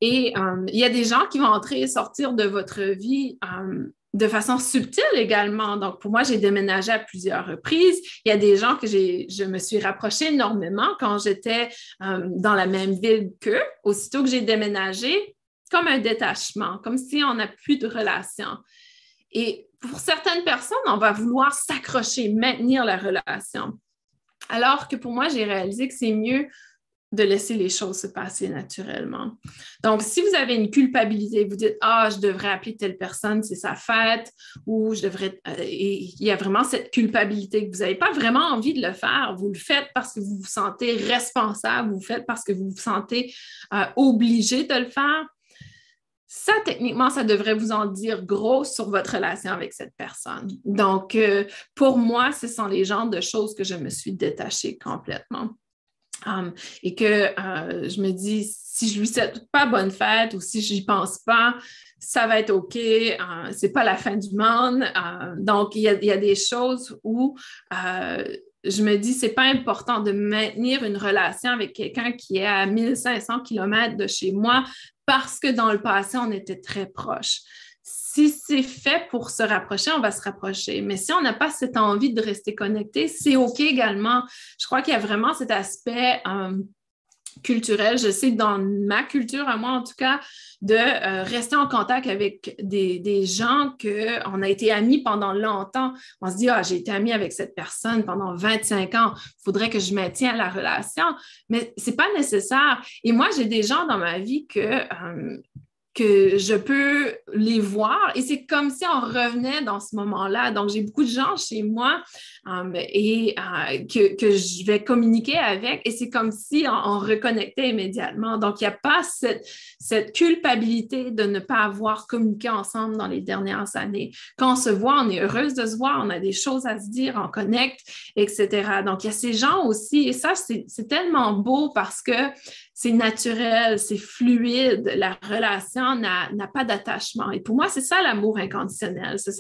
Et euh, il y a des gens qui vont entrer et sortir de votre vie euh, de façon subtile également. Donc, pour moi, j'ai déménagé à plusieurs reprises. Il y a des gens que je me suis rapprochée énormément quand j'étais euh, dans la même ville qu'eux. Aussitôt que j'ai déménagé, comme un détachement, comme si on n'a plus de relation. Et pour certaines personnes, on va vouloir s'accrocher, maintenir la relation. Alors que pour moi, j'ai réalisé que c'est mieux de laisser les choses se passer naturellement. Donc, si vous avez une culpabilité, vous dites Ah, je devrais appeler telle personne, c'est sa fête, ou je devrais. Euh, il y a vraiment cette culpabilité que vous n'avez pas vraiment envie de le faire. Vous le faites parce que vous vous sentez responsable, vous le faites parce que vous vous sentez euh, obligé de le faire. Ça, techniquement, ça devrait vous en dire gros sur votre relation avec cette personne. Donc, euh, pour moi, ce sont les genres de choses que je me suis détachée complètement. Um, et que euh, je me dis, si je lui souhaite pas bonne fête ou si je n'y pense pas, ça va être OK, euh, c'est pas la fin du monde. Euh, donc, il y, a, des choses où je me dis, c'est pas important de maintenir une relation avec quelqu'un qui est à 1500 km de chez moi parce que dans le passé, on était très proches si c'est fait pour se rapprocher, on va se rapprocher. Mais si on n'a pas cette envie de rester connecté, c'est OK également. Je crois qu'il y a vraiment cet aspect euh, culturel. Je sais dans ma culture, à moi en tout cas, de euh, rester en contact avec des, gens qu'on a été amis pendant longtemps. On se dit, ah, j'ai été ami avec cette personne pendant 25 ans, il faudrait que je maintienne la relation. Mais ce n'est pas nécessaire. Et moi, j'ai des gens dans ma vie que euh, que je peux les voir et c'est comme si on revenait dans ce moment-là. Donc, j'ai beaucoup de gens chez moi um, et euh, que, que, je vais communiquer avec et c'est comme si on, reconnectait immédiatement. Donc, il n'y a pas cette, cette, culpabilité de ne pas avoir communiqué ensemble dans les dernières années. Quand on se voit, on est heureuse de se voir, on a des choses à se dire, on connecte, etc. Donc, il y a ces gens aussi et ça, c'est tellement beau parce que c'est naturel, c'est fluide, la relation n'a pas d'attachement. Et pour moi, c'est ça l'amour inconditionnel, c'est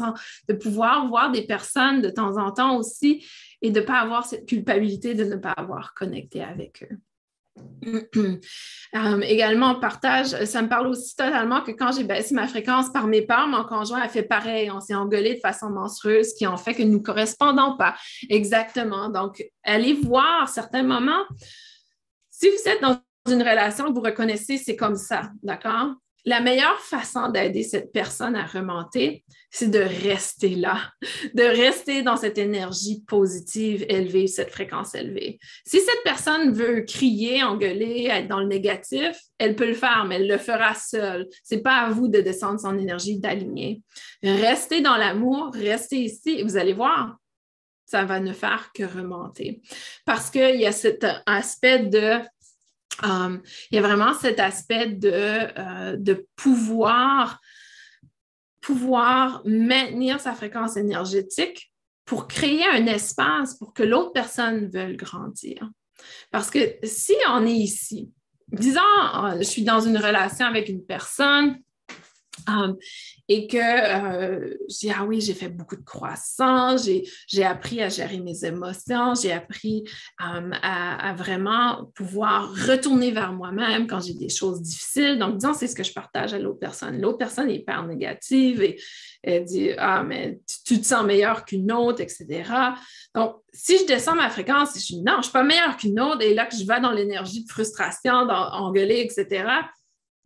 de pouvoir voir des personnes de temps en temps aussi et de ne pas avoir cette culpabilité de ne pas avoir connecté avec eux. Euh, également, partage, ça me parle aussi totalement que quand j'ai baissé ma fréquence par mes parts, mon conjoint a fait pareil. On s'est engueulé de façon monstrueuse, qui en fait que nous ne correspondons pas. Exactement. Donc, allez voir certains moments. Si vous êtes dans une relation vous reconnaissez, c'est comme ça, d'accord? La meilleure façon d'aider cette personne à remonter, c'est de rester là, de rester dans cette énergie positive élevée, cette fréquence élevée. Si cette personne veut crier, engueuler, être dans le négatif, elle peut le faire, mais elle le fera seule. C'est pas à vous de descendre son énergie, d'aligner. Restez dans l'amour, restez ici et vous allez voir, ça va ne faire que remonter. Parce qu'il y a cet aspect de Um, il y a vraiment cet aspect de, euh, de pouvoir, pouvoir maintenir sa fréquence énergétique pour créer un espace pour que l'autre personne veuille grandir. Parce que si on est ici, disons, euh, je suis dans une relation avec une personne, um, et que euh, dis, ah oui, j'ai fait beaucoup de croissance, j'ai appris à gérer mes émotions, j'ai appris euh, à, vraiment pouvoir retourner vers moi-même quand j'ai des choses difficiles. Donc, disons, c'est ce que je partage à l'autre personne. L'autre personne est hyper négative et elle dit, ah, mais tu, te sens meilleur qu'une autre, etc. Donc, si je descends ma fréquence, je dis, non, je ne suis pas meilleure qu'une autre, et là que je vais dans l'énergie de frustration, d'engueuler, etc.,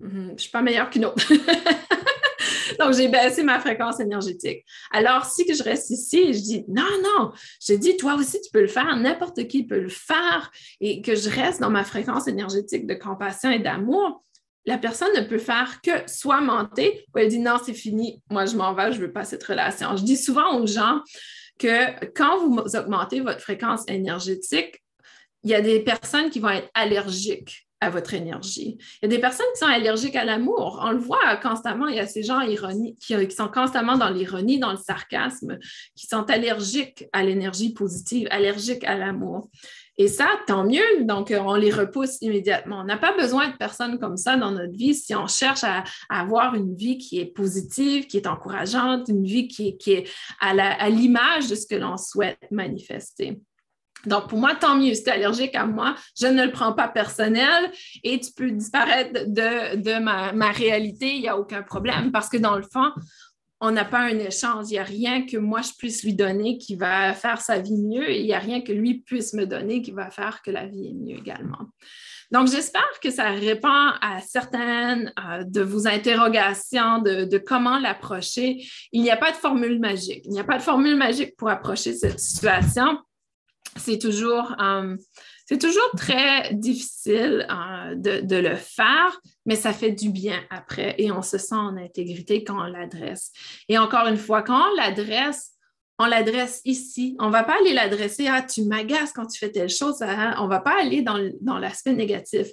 je ne suis pas meilleure qu'une autre. Donc, j'ai baissé ma fréquence énergétique. Alors, si je reste ici je dis non, non, je dis toi aussi, tu peux le faire, n'importe qui peut le faire et que je reste dans ma fréquence énergétique de compassion et d'amour, la personne ne peut faire que soit monter ou elle dit non, c'est fini, moi je m'en vais, je ne veux pas cette relation. Je dis souvent aux gens que quand vous augmentez votre fréquence énergétique, il y a des personnes qui vont être allergiques à votre énergie. Il y a des personnes qui sont allergiques à l'amour. On le voit constamment. Il y a ces gens ironiques qui, qui sont constamment dans l'ironie, dans le sarcasme, qui sont allergiques à l'énergie positive, allergiques à l'amour. Et ça, tant mieux. Donc, on les repousse immédiatement. On n'a pas besoin de personnes comme ça dans notre vie si on cherche à, avoir une vie qui est positive, qui est encourageante, une vie qui est à l'image de ce que l'on souhaite manifester. Donc, pour moi, tant mieux. Es allergique à moi, je ne le prends pas personnel et tu peux disparaître de, ma, ma, réalité, il n'y a aucun problème parce que dans le fond, on n'a pas un échange. Il n'y a rien que moi, je puisse lui donner qui va faire sa vie mieux et il n'y a rien que lui puisse me donner qui va faire que la vie est mieux également. Donc, j'espère que ça répond à certaines euh, de vos interrogations de, comment l'approcher. Il n'y a pas de formule magique. Il n'y a pas de formule magique pour approcher cette situation. C'est toujours, euh, c'est toujours très difficile euh, de, le faire, mais ça fait du bien après et on se sent en intégrité quand on l'adresse. Et encore une fois, quand on l'adresse, on l'adresse ici. On ne va pas aller l'adresser à tu m'agaces quand tu fais telle chose. On ne va pas aller dans l'aspect négatif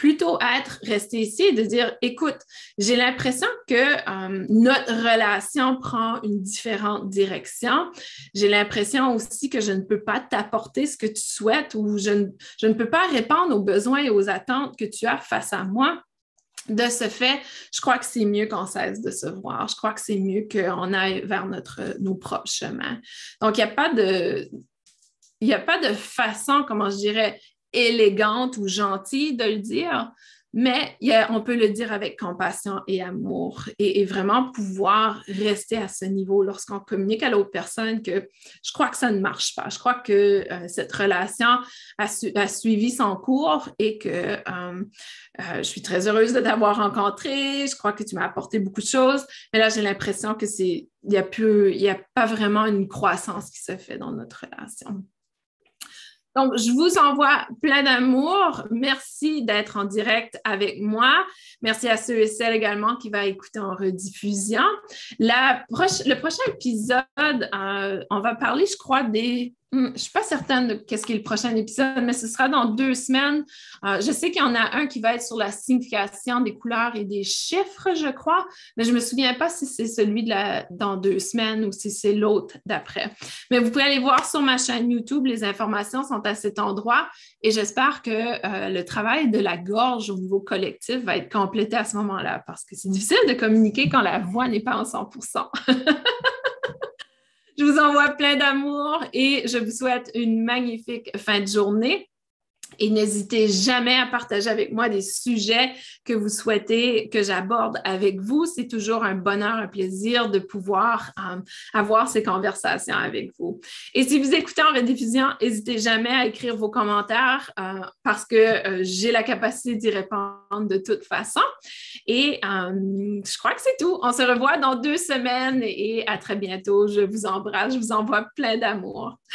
plutôt être resté ici et de dire, écoute, j'ai l'impression que euh, notre relation prend une différente direction. J'ai l'impression aussi que je ne peux pas t'apporter ce que tu souhaites ou je ne, je ne peux pas répondre aux besoins et aux attentes que tu as face à moi. De ce fait, je crois que c'est mieux qu'on cesse de se voir. Je crois que c'est mieux qu'on aille vers notre, nos propres chemins. Donc, il n'y a pas de, il n'y a pas de façon, comment je dirais, élégante ou gentille de le dire, mais on peut le dire avec compassion et amour et, vraiment pouvoir rester à ce niveau lorsqu'on communique à l'autre personne que je crois que ça ne marche pas. Je crois que euh, cette relation a, suivi son cours et que euh, euh, je suis très heureuse de t'avoir rencontré. Je crois que tu m'as apporté beaucoup de choses, mais là, j'ai l'impression que c'est, il n'y a, a pas vraiment une croissance qui se fait dans notre relation. Donc, je vous envoie plein d'amour. Merci d'être en direct avec moi. Merci à ceux et celles également qui vont écouter en rediffusion. le prochain épisode, euh, on va parler, je crois, des je ne suis pas certaine de qu'est-ce qui est le prochain épisode, mais ce sera dans deux semaines. Euh, je sais qu'il y en a un qui va être sur la signification des couleurs et des chiffres, je crois, mais je ne me souviens pas si c'est celui de la, dans deux semaines ou si c'est l'autre d'après. Mais vous pouvez aller voir sur ma chaîne YouTube, les informations sont à cet endroit et j'espère que euh, le travail de la gorge au niveau collectif va être complété à ce moment-là parce que c'est difficile de communiquer quand la voix n'est pas en 100 Je vous envoie plein d'amour et je vous souhaite une magnifique fin de journée. Et n'hésitez jamais à partager avec moi des sujets que vous souhaitez que j'aborde avec vous. C'est toujours un bonheur, un plaisir de pouvoir euh, avoir ces conversations avec vous. Et si vous écoutez en rediffusion, n'hésitez jamais à écrire vos commentaires euh, parce que euh, j'ai la capacité d'y répondre de toute façon. Et je crois que c'est tout. On se revoit dans deux semaines et à très bientôt. Je vous embrasse. Je vous envoie plein d'amour.